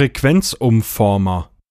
Frequenzumformer.